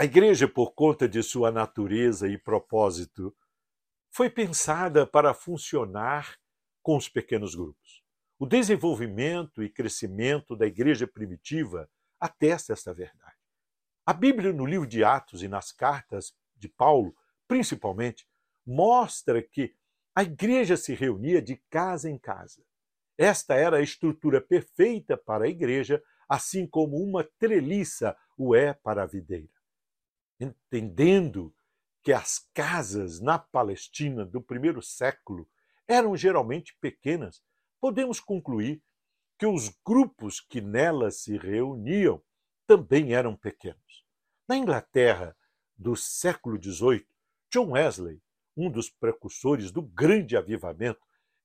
A igreja, por conta de sua natureza e propósito, foi pensada para funcionar com os pequenos grupos. O desenvolvimento e crescimento da igreja primitiva atesta esta verdade. A Bíblia, no livro de Atos e nas cartas de Paulo, principalmente, mostra que a igreja se reunia de casa em casa. Esta era a estrutura perfeita para a igreja, assim como uma treliça o é para a videira. Entendendo que as casas na Palestina do primeiro século eram geralmente pequenas, podemos concluir que os grupos que nelas se reuniam também eram pequenos. Na Inglaterra do século XVIII, John Wesley, um dos precursores do grande avivamento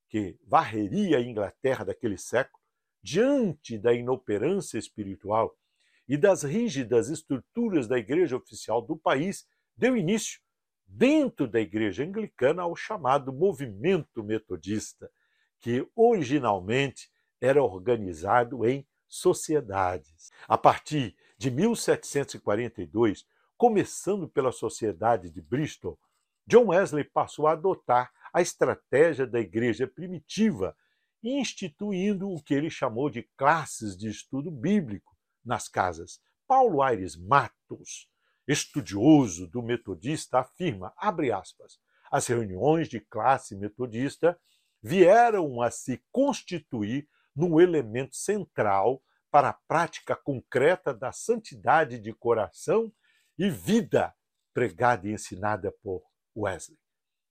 que varreria a Inglaterra daquele século, diante da inoperância espiritual e das rígidas estruturas da igreja oficial do país, deu início, dentro da igreja anglicana, ao chamado movimento metodista, que originalmente era organizado em sociedades. A partir de 1742, começando pela Sociedade de Bristol, John Wesley passou a adotar a estratégia da igreja primitiva, instituindo o que ele chamou de classes de estudo bíblico nas casas. Paulo Aires Matos, estudioso do metodista, afirma, abre aspas, as reuniões de classe metodista vieram a se constituir num elemento central para a prática concreta da santidade de coração e vida pregada e ensinada por Wesley.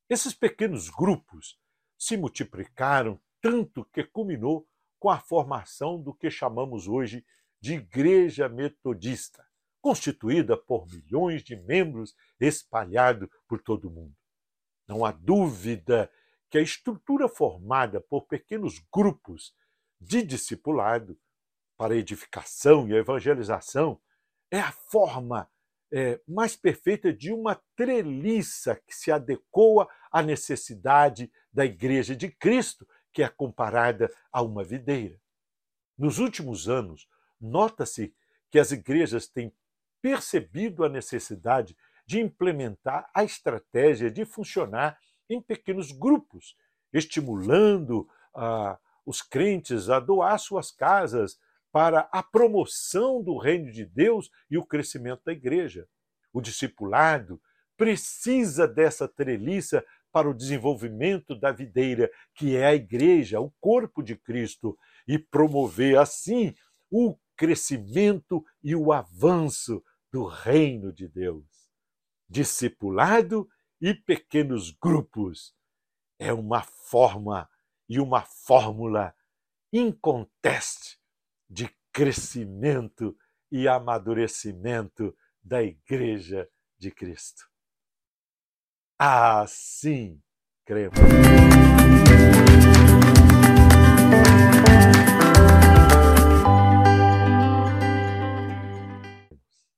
Esses pequenos grupos se multiplicaram tanto que culminou com a formação do que chamamos hoje de Igreja Metodista, constituída por milhões de membros espalhados por todo o mundo. Não há dúvida que a estrutura formada por pequenos grupos de discipulado para edificação e evangelização é a forma é, mais perfeita de uma treliça que se adequa à necessidade da Igreja de Cristo, que é comparada a uma videira. Nos últimos anos, nota-se que as igrejas têm percebido a necessidade de implementar a estratégia de funcionar em pequenos grupos, estimulando ah, os crentes a doar suas casas para a promoção do reino de Deus e o crescimento da igreja. O discipulado precisa dessa treliça para o desenvolvimento da videira, que é a igreja, o corpo de Cristo, e promover assim o crescimento e o avanço do reino de Deus. Discipulado e pequenos grupos é uma forma e uma fórmula inconteste de crescimento e amadurecimento da Igreja de Cristo. Assim cremos.